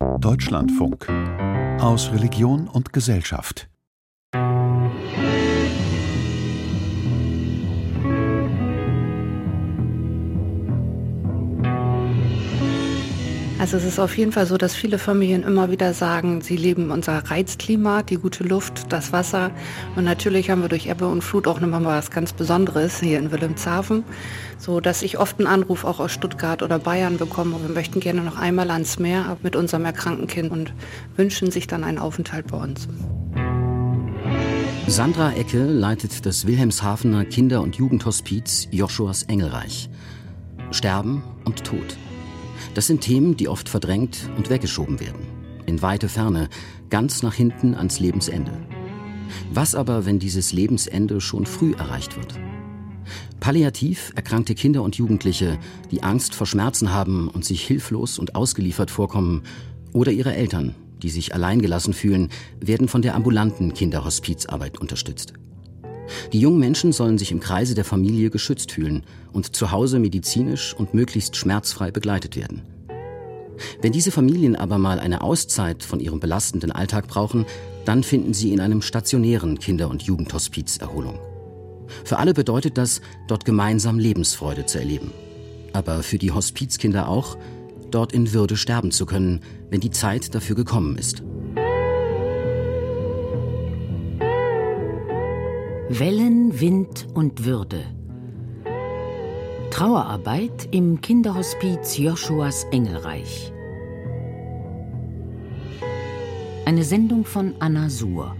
Deutschlandfunk aus Religion und Gesellschaft. Also es ist auf jeden Fall so, dass viele Familien immer wieder sagen, sie leben unser Reizklima, die gute Luft, das Wasser. Und natürlich haben wir durch Ebbe und Flut auch nochmal was ganz Besonderes hier in Wilhelmshaven, so dass ich oft einen Anruf auch aus Stuttgart oder Bayern bekomme. Wir möchten gerne noch einmal ans Meer mit unserem erkrankten Kind und wünschen sich dann einen Aufenthalt bei uns. Sandra Ecke leitet das Wilhelmshavener Kinder- und Jugendhospiz Joschuas Engelreich. Sterben und Tod. Das sind Themen, die oft verdrängt und weggeschoben werden. In weite Ferne, ganz nach hinten ans Lebensende. Was aber, wenn dieses Lebensende schon früh erreicht wird? Palliativ erkrankte Kinder und Jugendliche, die Angst vor Schmerzen haben und sich hilflos und ausgeliefert vorkommen, oder ihre Eltern, die sich alleingelassen fühlen, werden von der ambulanten Kinderhospizarbeit unterstützt. Die jungen Menschen sollen sich im Kreise der Familie geschützt fühlen und zu Hause medizinisch und möglichst schmerzfrei begleitet werden. Wenn diese Familien aber mal eine Auszeit von ihrem belastenden Alltag brauchen, dann finden sie in einem stationären Kinder- und Jugendhospiz Erholung. Für alle bedeutet das, dort gemeinsam Lebensfreude zu erleben. Aber für die Hospizkinder auch, dort in Würde sterben zu können, wenn die Zeit dafür gekommen ist. Wellen, Wind und Würde. Trauerarbeit im Kinderhospiz Joschuas Engelreich. Eine Sendung von Anna Suhr.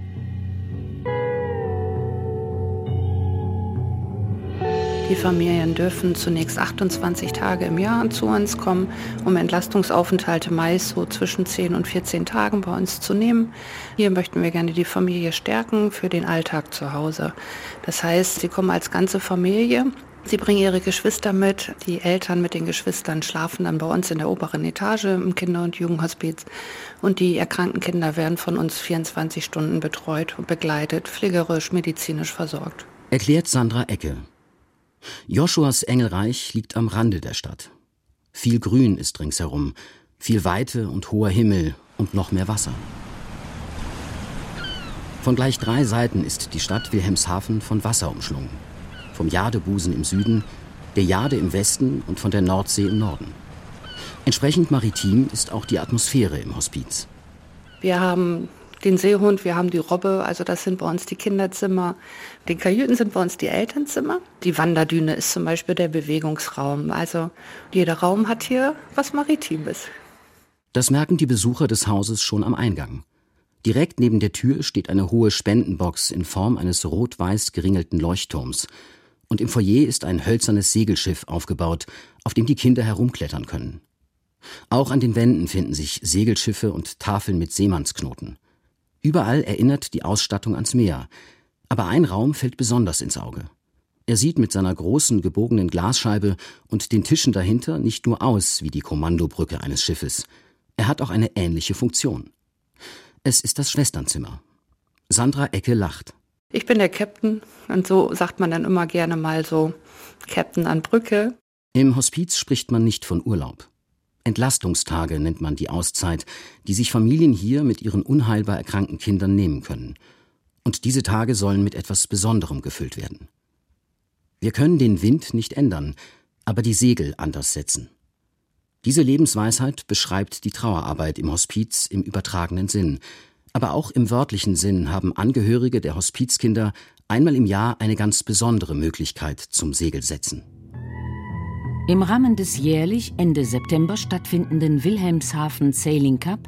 Die Familien dürfen zunächst 28 Tage im Jahr zu uns kommen, um Entlastungsaufenthalte meist so zwischen 10 und 14 Tagen bei uns zu nehmen. Hier möchten wir gerne die Familie stärken für den Alltag zu Hause. Das heißt, sie kommen als ganze Familie Sie bringen ihre Geschwister mit. Die Eltern mit den Geschwistern schlafen dann bei uns in der oberen Etage im Kinder- und Jugendhospiz. Und die erkrankten Kinder werden von uns 24 Stunden betreut und begleitet, pflegerisch, medizinisch versorgt. Erklärt Sandra Ecke, Joschuas Engelreich liegt am Rande der Stadt. Viel Grün ist ringsherum, viel Weite und hoher Himmel und noch mehr Wasser. Von gleich drei Seiten ist die Stadt Wilhelmshaven von Wasser umschlungen. Vom Jadebusen im Süden, der Jade im Westen und von der Nordsee im Norden. Entsprechend maritim ist auch die Atmosphäre im Hospiz. Wir haben den Seehund, wir haben die Robbe, also das sind bei uns die Kinderzimmer. Die Kajüten sind bei uns die Elternzimmer. Die Wanderdüne ist zum Beispiel der Bewegungsraum. Also jeder Raum hat hier was Maritimes. Das merken die Besucher des Hauses schon am Eingang. Direkt neben der Tür steht eine hohe Spendenbox in Form eines rot-weiß geringelten Leuchtturms. Und im Foyer ist ein hölzernes Segelschiff aufgebaut, auf dem die Kinder herumklettern können. Auch an den Wänden finden sich Segelschiffe und Tafeln mit Seemannsknoten. Überall erinnert die Ausstattung ans Meer. Aber ein Raum fällt besonders ins Auge. Er sieht mit seiner großen gebogenen Glasscheibe und den Tischen dahinter nicht nur aus wie die Kommandobrücke eines Schiffes. Er hat auch eine ähnliche Funktion. Es ist das Schwesternzimmer. Sandra Ecke lacht. Ich bin der Captain und so sagt man dann immer gerne mal so Captain an Brücke. Im Hospiz spricht man nicht von Urlaub. Entlastungstage nennt man die Auszeit, die sich Familien hier mit ihren unheilbar erkrankten Kindern nehmen können. Und diese Tage sollen mit etwas Besonderem gefüllt werden. Wir können den Wind nicht ändern, aber die Segel anders setzen. Diese Lebensweisheit beschreibt die Trauerarbeit im Hospiz im übertragenen Sinn. Aber auch im wörtlichen Sinn haben Angehörige der Hospizkinder einmal im Jahr eine ganz besondere Möglichkeit zum Segelsetzen. Im Rahmen des jährlich Ende September stattfindenden Wilhelmshaven Sailing Cup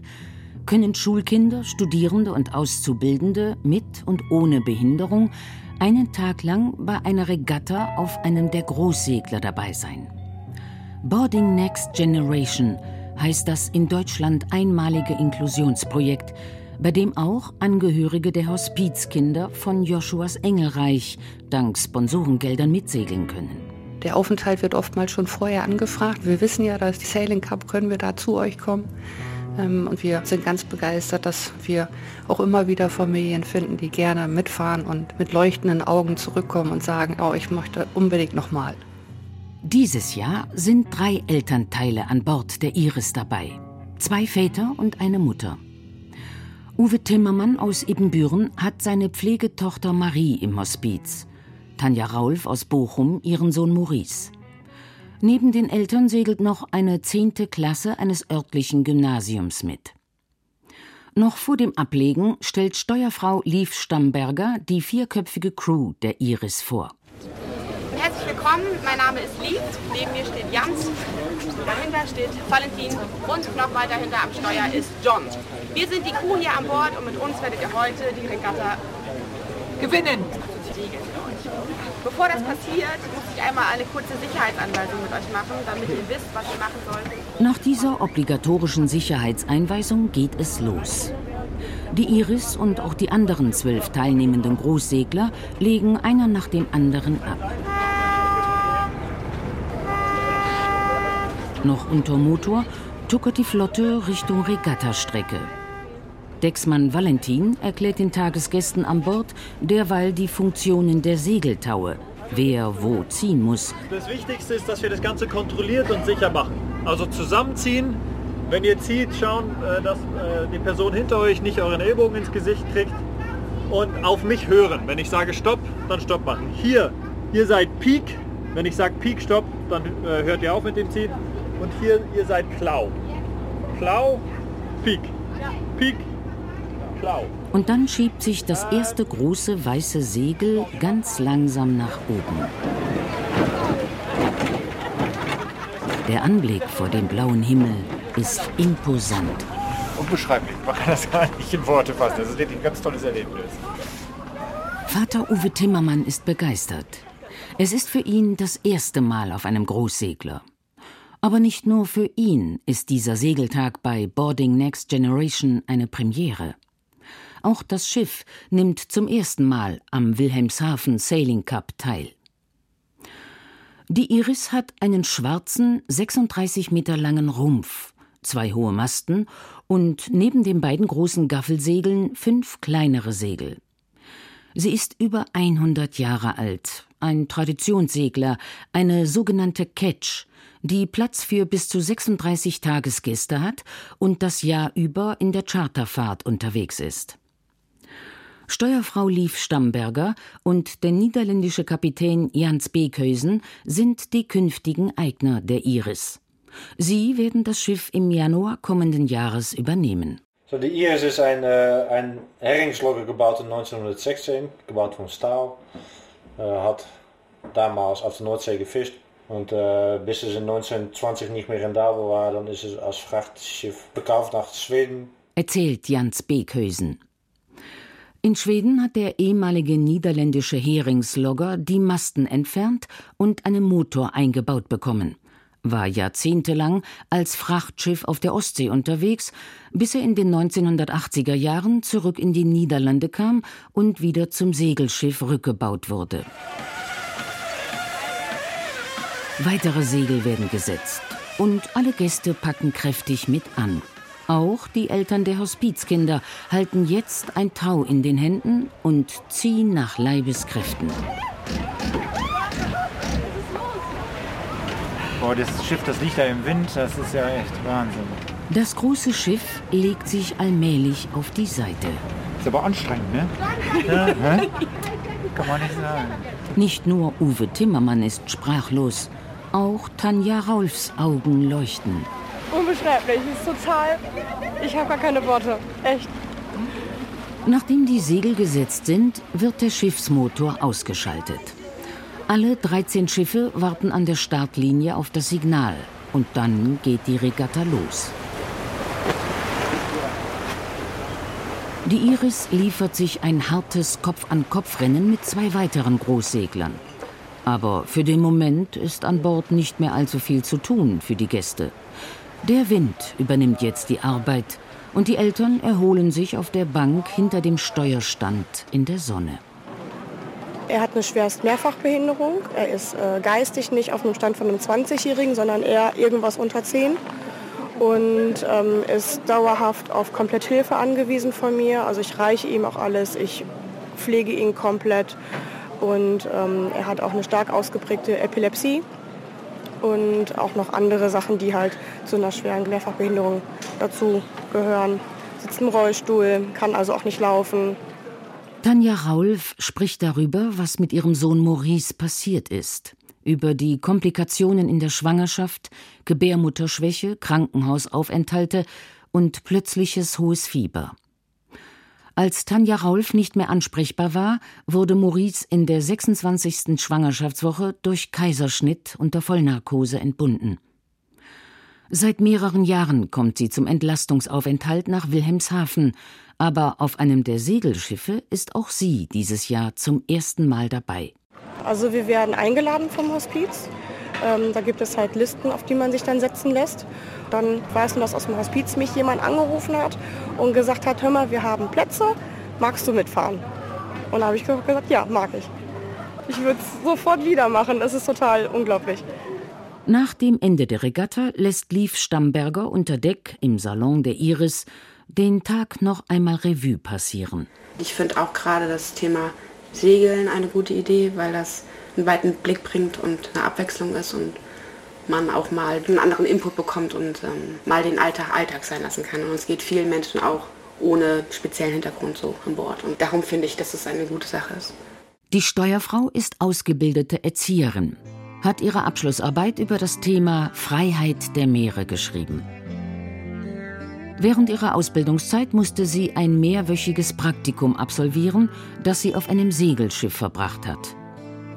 können Schulkinder, Studierende und Auszubildende mit und ohne Behinderung einen Tag lang bei einer Regatta auf einem der Großsegler dabei sein. Boarding Next Generation heißt das in Deutschland einmalige Inklusionsprojekt, bei dem auch Angehörige der Hospizkinder von Joschuas Engelreich dank Sponsorengeldern mitsegeln können. Der Aufenthalt wird oftmals schon vorher angefragt. Wir wissen ja, dass die Sailing Cup, können wir da zu euch kommen? Ähm, und wir sind ganz begeistert, dass wir auch immer wieder Familien finden, die gerne mitfahren und mit leuchtenden Augen zurückkommen und sagen, oh, ich möchte unbedingt nochmal. Dieses Jahr sind drei Elternteile an Bord der Iris dabei. Zwei Väter und eine Mutter. Uwe Timmermann aus Ebenbüren hat seine Pflegetochter Marie im Hospiz. Tanja Raulf aus Bochum ihren Sohn Maurice. Neben den Eltern segelt noch eine zehnte Klasse eines örtlichen Gymnasiums mit. Noch vor dem Ablegen stellt Steuerfrau Lief Stamberger die vierköpfige Crew der Iris vor. Herzlich willkommen, mein Name ist Lief, neben mir steht Jans, dahinter steht Valentin und noch weiter hinter am Steuer ist John. Wir sind die Crew hier an Bord und mit uns werdet ihr heute die Regatta gewinnen. Bevor das passiert, muss ich einmal eine kurze Sicherheitsanweisung mit euch machen, damit ihr wisst, was ihr machen sollt. Nach dieser obligatorischen Sicherheitseinweisung geht es los. Die Iris und auch die anderen zwölf teilnehmenden Großsegler legen einer nach dem anderen ab. Noch unter Motor tuckert die Flotte Richtung Regattastrecke. Decksmann Valentin erklärt den Tagesgästen an Bord derweil die Funktionen der Segeltaue, wer wo ziehen muss. Das Wichtigste ist, dass wir das Ganze kontrolliert und sicher machen. Also zusammenziehen, wenn ihr zieht, schauen, äh, dass äh, die Person hinter euch nicht euren Ellbogen ins Gesicht kriegt und auf mich hören. Wenn ich sage Stopp, dann Stopp machen. Hier, ihr seid Peak. Wenn ich sage Peak Stopp, dann äh, hört ihr auf mit dem Ziehen. Und hier, ihr seid Klau. Klau, Peak. Peak. Und dann schiebt sich das erste große weiße Segel ganz langsam nach oben. Der Anblick vor dem blauen Himmel ist imposant. Unbeschreiblich. Man kann das gar nicht in Worte fassen. Das ist wirklich ein ganz tolles Erlebnis. Vater Uwe Timmermann ist begeistert. Es ist für ihn das erste Mal auf einem Großsegler. Aber nicht nur für ihn ist dieser Segeltag bei Boarding Next Generation eine Premiere. Auch das Schiff nimmt zum ersten Mal am Wilhelmshaven Sailing Cup teil. Die Iris hat einen schwarzen, 36 Meter langen Rumpf, zwei hohe Masten und neben den beiden großen Gaffelsegeln fünf kleinere Segel. Sie ist über 100 Jahre alt, ein Traditionssegler, eine sogenannte Catch, die Platz für bis zu 36 Tagesgäste hat und das Jahr über in der Charterfahrt unterwegs ist. Steuerfrau Lief Stamberger und der niederländische Kapitän Jans Beekhuysen sind die künftigen Eigner der Iris. Sie werden das Schiff im Januar kommenden Jahres übernehmen. So, die Iris ist ein, äh, ein Herringslogger gebaut in 1916, gebaut von Stahl. Äh, hat damals auf der Nordsee gefischt. Und äh, bis es in 1920 nicht mehr rentabel war, dann ist es als Frachtschiff verkauft nach Schweden. Erzählt Jans Beekhuysen. In Schweden hat der ehemalige niederländische Heringslogger die Masten entfernt und einen Motor eingebaut bekommen, war jahrzehntelang als Frachtschiff auf der Ostsee unterwegs, bis er in den 1980er Jahren zurück in die Niederlande kam und wieder zum Segelschiff rückgebaut wurde. Weitere Segel werden gesetzt und alle Gäste packen kräftig mit an. Auch die Eltern der Hospizkinder halten jetzt ein Tau in den Händen und ziehen nach Leibeskräften. Boah, das Schiff, das liegt da im Wind, das ist ja echt Wahnsinn. Das große Schiff legt sich allmählich auf die Seite. Ist aber anstrengend, ne? Ja, hä? Kann man nicht sagen. Nicht nur Uwe Timmermann ist sprachlos, auch Tanja Raulfs Augen leuchten. Unbeschreiblich, es ist total. Ich habe gar keine Worte. Echt. Nachdem die Segel gesetzt sind, wird der Schiffsmotor ausgeschaltet. Alle 13 Schiffe warten an der Startlinie auf das Signal und dann geht die Regatta los. Die Iris liefert sich ein hartes Kopf-an-Kopf-Rennen mit zwei weiteren Großseglern. Aber für den Moment ist an Bord nicht mehr allzu viel zu tun für die Gäste. Der Wind übernimmt jetzt die Arbeit und die Eltern erholen sich auf der Bank hinter dem Steuerstand in der Sonne. Er hat eine schwerst Mehrfachbehinderung. Er ist äh, geistig nicht auf einem Stand von einem 20-Jährigen, sondern eher irgendwas unter 10 und ähm, ist dauerhaft auf Kompletthilfe angewiesen von mir. Also ich reiche ihm auch alles, ich pflege ihn komplett und ähm, er hat auch eine stark ausgeprägte Epilepsie. Und auch noch andere Sachen, die halt zu einer schweren Mehrfachbehinderung dazu gehören. Sitzt im Rollstuhl, kann also auch nicht laufen. Tanja Raulf spricht darüber, was mit ihrem Sohn Maurice passiert ist. Über die Komplikationen in der Schwangerschaft, Gebärmutterschwäche, Krankenhausaufenthalte und plötzliches hohes Fieber. Als Tanja Raulf nicht mehr ansprechbar war, wurde Maurice in der 26. Schwangerschaftswoche durch Kaiserschnitt unter Vollnarkose entbunden. Seit mehreren Jahren kommt sie zum Entlastungsaufenthalt nach Wilhelmshaven, aber auf einem der Segelschiffe ist auch sie dieses Jahr zum ersten Mal dabei. Also wir werden eingeladen vom Hospiz. Ähm, da gibt es halt Listen, auf die man sich dann setzen lässt. Dann weiß man, dass aus dem Hospiz mich jemand angerufen hat und gesagt hat, hör mal, wir haben Plätze, magst du mitfahren? Und da habe ich gesagt, ja, mag ich. Ich würde es sofort wieder machen, das ist total unglaublich. Nach dem Ende der Regatta lässt Lief Stamberger unter Deck im Salon der Iris den Tag noch einmal Revue passieren. Ich finde auch gerade das Thema Segeln eine gute Idee, weil das einen weiten Blick bringt und eine Abwechslung ist und man auch mal einen anderen Input bekommt und ähm, mal den Alltag Alltag sein lassen kann. Und es geht vielen Menschen auch ohne speziellen Hintergrund so an Bord. Und darum finde ich, dass es eine gute Sache ist. Die Steuerfrau ist ausgebildete Erzieherin, hat ihre Abschlussarbeit über das Thema Freiheit der Meere geschrieben. Während ihrer Ausbildungszeit musste sie ein mehrwöchiges Praktikum absolvieren, das sie auf einem Segelschiff verbracht hat.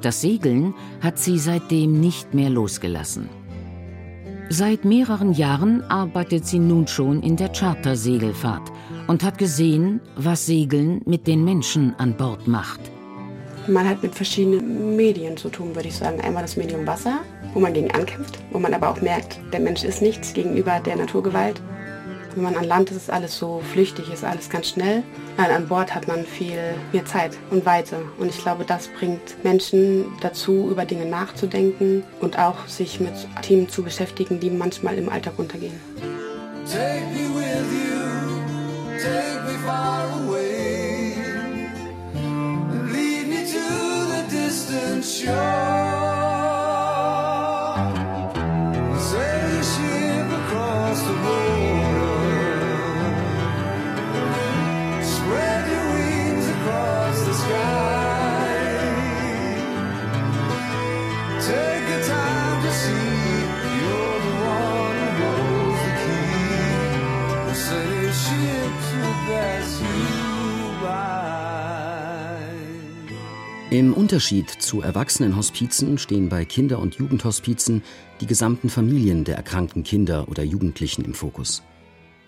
Das Segeln hat sie seitdem nicht mehr losgelassen. Seit mehreren Jahren arbeitet sie nun schon in der Chartersegelfahrt und hat gesehen, was Segeln mit den Menschen an Bord macht. Man hat mit verschiedenen Medien zu tun, würde ich sagen. Einmal das Medium Wasser, wo man gegen ankämpft, wo man aber auch merkt, der Mensch ist nichts gegenüber der Naturgewalt. Wenn man an Land ist, ist alles so flüchtig, ist alles ganz schnell. An Bord hat man viel mehr Zeit und Weite. Und ich glaube, das bringt Menschen dazu, über Dinge nachzudenken und auch sich mit Themen zu beschäftigen, die manchmal im Alltag untergehen. Distant shore. Unterschied zu Erwachsenenhospizen stehen bei Kinder- und Jugendhospizen die gesamten Familien der erkrankten Kinder oder Jugendlichen im Fokus.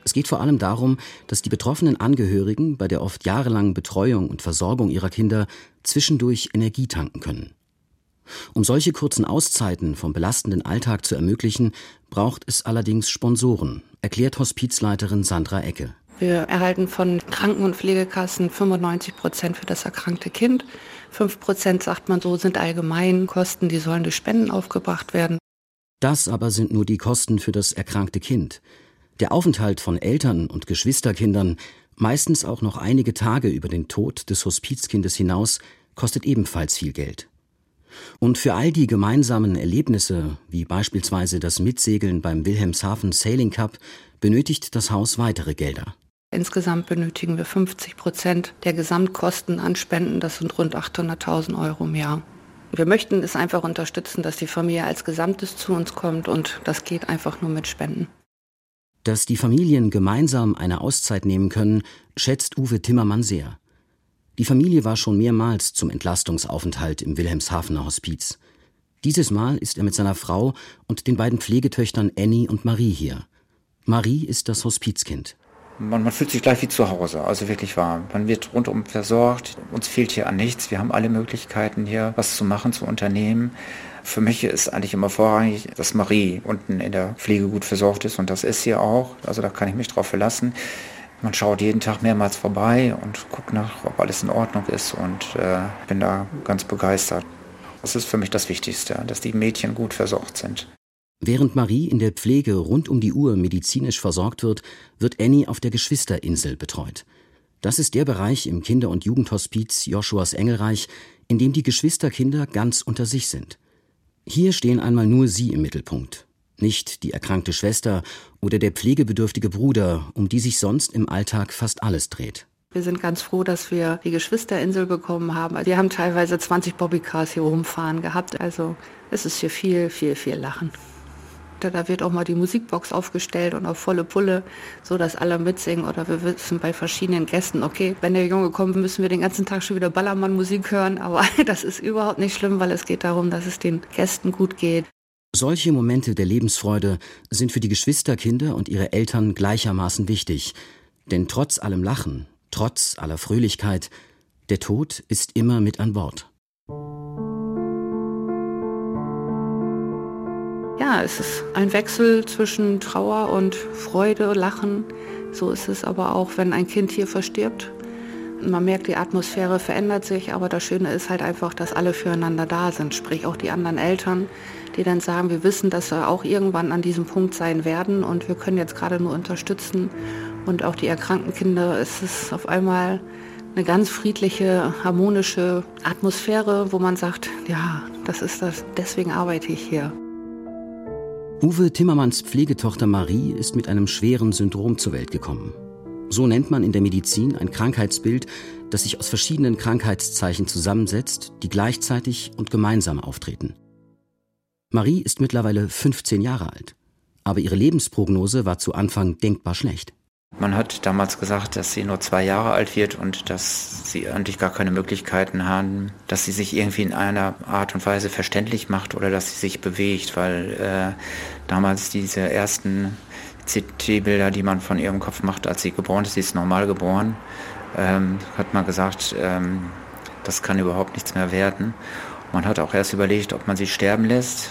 Es geht vor allem darum, dass die betroffenen Angehörigen bei der oft jahrelangen Betreuung und Versorgung ihrer Kinder zwischendurch Energie tanken können. Um solche kurzen Auszeiten vom belastenden Alltag zu ermöglichen, braucht es allerdings Sponsoren, erklärt Hospizleiterin Sandra Ecke. Wir erhalten von Kranken- und Pflegekassen 95 Prozent für das erkrankte Kind. 5 Prozent, sagt man so, sind allgemein Kosten, die sollen durch Spenden aufgebracht werden. Das aber sind nur die Kosten für das erkrankte Kind. Der Aufenthalt von Eltern und Geschwisterkindern, meistens auch noch einige Tage über den Tod des Hospizkindes hinaus, kostet ebenfalls viel Geld. Und für all die gemeinsamen Erlebnisse, wie beispielsweise das Mitsegeln beim Wilhelmshaven Sailing Cup, benötigt das Haus weitere Gelder. Insgesamt benötigen wir 50 Prozent der Gesamtkosten an Spenden. Das sind rund 800.000 Euro im Jahr. Wir möchten es einfach unterstützen, dass die Familie als Gesamtes zu uns kommt und das geht einfach nur mit Spenden. Dass die Familien gemeinsam eine Auszeit nehmen können, schätzt Uwe Timmermann sehr. Die Familie war schon mehrmals zum Entlastungsaufenthalt im Wilhelmshavener Hospiz. Dieses Mal ist er mit seiner Frau und den beiden Pflegetöchtern Annie und Marie hier. Marie ist das Hospizkind. Man, man, fühlt sich gleich wie zu Hause, also wirklich warm. Man wird rundum versorgt. Uns fehlt hier an nichts. Wir haben alle Möglichkeiten hier, was zu machen, zu unternehmen. Für mich ist eigentlich immer vorrangig, dass Marie unten in der Pflege gut versorgt ist und das ist sie auch. Also da kann ich mich drauf verlassen. Man schaut jeden Tag mehrmals vorbei und guckt nach, ob alles in Ordnung ist und äh, bin da ganz begeistert. Das ist für mich das Wichtigste, dass die Mädchen gut versorgt sind. Während Marie in der Pflege rund um die Uhr medizinisch versorgt wird, wird Annie auf der Geschwisterinsel betreut. Das ist der Bereich im Kinder- und Jugendhospiz Joshuas Engelreich, in dem die Geschwisterkinder ganz unter sich sind. Hier stehen einmal nur sie im Mittelpunkt, nicht die erkrankte Schwester oder der pflegebedürftige Bruder, um die sich sonst im Alltag fast alles dreht. Wir sind ganz froh, dass wir die Geschwisterinsel bekommen haben. Wir haben teilweise 20 Bobbycars hier rumfahren gehabt. Also es ist hier viel, viel, viel Lachen. Da wird auch mal die Musikbox aufgestellt und auf volle Pulle, so dass alle mitsingen. Oder wir wissen bei verschiedenen Gästen, okay, wenn der Junge kommt, müssen wir den ganzen Tag schon wieder Ballermann-Musik hören. Aber das ist überhaupt nicht schlimm, weil es geht darum, dass es den Gästen gut geht. Solche Momente der Lebensfreude sind für die Geschwisterkinder und ihre Eltern gleichermaßen wichtig. Denn trotz allem Lachen, trotz aller Fröhlichkeit, der Tod ist immer mit an Bord. Ja, es ist ein Wechsel zwischen Trauer und Freude, Lachen. So ist es aber auch, wenn ein Kind hier verstirbt. Man merkt, die Atmosphäre verändert sich, aber das Schöne ist halt einfach, dass alle füreinander da sind, sprich auch die anderen Eltern, die dann sagen, wir wissen, dass wir auch irgendwann an diesem Punkt sein werden und wir können jetzt gerade nur unterstützen. Und auch die erkrankten Kinder, es ist auf einmal eine ganz friedliche, harmonische Atmosphäre, wo man sagt, ja, das ist das, deswegen arbeite ich hier. Uwe Timmermans Pflegetochter Marie ist mit einem schweren Syndrom zur Welt gekommen. So nennt man in der Medizin ein Krankheitsbild, das sich aus verschiedenen Krankheitszeichen zusammensetzt, die gleichzeitig und gemeinsam auftreten. Marie ist mittlerweile 15 Jahre alt, aber ihre Lebensprognose war zu Anfang denkbar schlecht. Man hat damals gesagt, dass sie nur zwei Jahre alt wird und dass sie eigentlich gar keine Möglichkeiten haben, dass sie sich irgendwie in einer Art und Weise verständlich macht oder dass sie sich bewegt, weil äh, damals diese ersten CT-Bilder, die man von ihrem Kopf macht, als sie geboren ist, sie ist normal geboren, ähm, hat man gesagt, ähm, das kann überhaupt nichts mehr werden. Man hat auch erst überlegt, ob man sie sterben lässt.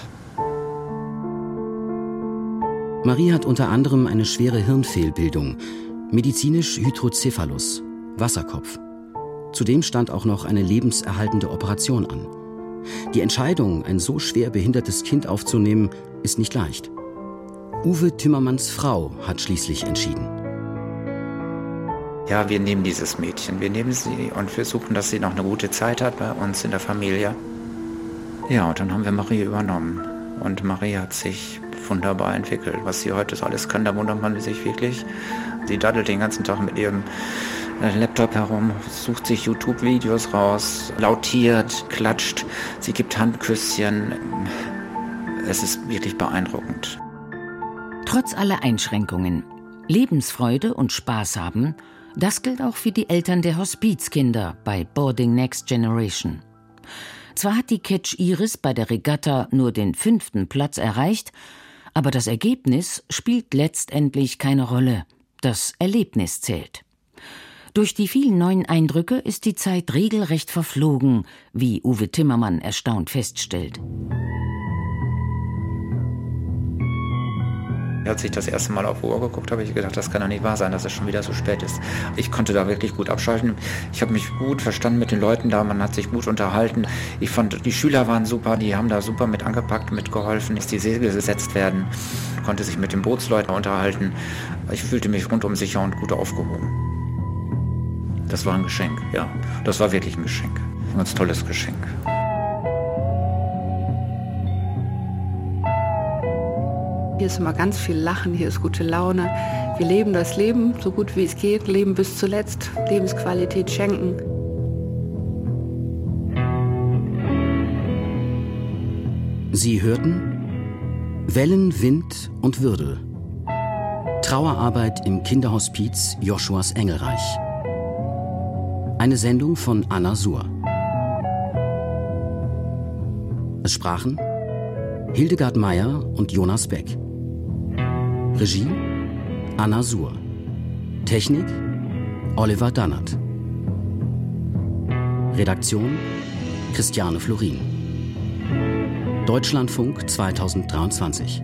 Marie hat unter anderem eine schwere Hirnfehlbildung, medizinisch Hydrocephalus, Wasserkopf. Zudem stand auch noch eine lebenserhaltende Operation an. Die Entscheidung, ein so schwer behindertes Kind aufzunehmen, ist nicht leicht. Uwe Timmermans Frau hat schließlich entschieden. Ja, wir nehmen dieses Mädchen, wir nehmen sie und versuchen, dass sie noch eine gute Zeit hat bei uns in der Familie. Ja, und dann haben wir Marie übernommen. Und Marie hat sich wunderbar entwickelt. Was sie heute alles kann, da wundert man sich wirklich. Sie daddelt den ganzen Tag mit ihrem äh, Laptop herum, sucht sich YouTube-Videos raus, lautiert, klatscht, sie gibt Handküsschen. Es ist wirklich beeindruckend. Trotz aller Einschränkungen, Lebensfreude und Spaß haben, das gilt auch für die Eltern der Hospizkinder bei Boarding Next Generation. Zwar hat die Catch Iris bei der Regatta nur den fünften Platz erreicht, aber das Ergebnis spielt letztendlich keine Rolle. Das Erlebnis zählt. Durch die vielen neuen Eindrücke ist die Zeit regelrecht verflogen, wie Uwe Timmermann erstaunt feststellt. Als ich das erste Mal auf Uhr geguckt habe, habe ich gedacht, das kann doch nicht wahr sein, dass es schon wieder so spät ist. Ich konnte da wirklich gut abschalten. Ich habe mich gut verstanden mit den Leuten da, man hat sich gut unterhalten. Ich fand, die Schüler waren super, die haben da super mit angepackt, mitgeholfen, dass die Segel gesetzt werden, konnte sich mit den Bootsleuten unterhalten. Ich fühlte mich rundum sicher und gut aufgehoben. Das war ein Geschenk, ja. Das war wirklich ein Geschenk. Ein ganz tolles Geschenk. Hier ist immer ganz viel Lachen, hier ist gute Laune. Wir leben das Leben so gut wie es geht, leben bis zuletzt, Lebensqualität schenken. Sie hörten Wellen, Wind und Würde. Trauerarbeit im Kinderhospiz Joschuas Engelreich. Eine Sendung von Anna Suhr. Es sprachen Hildegard Meyer und Jonas Beck. Regie Anna Suhr. Technik Oliver Dannert. Redaktion Christiane Florin. Deutschlandfunk 2023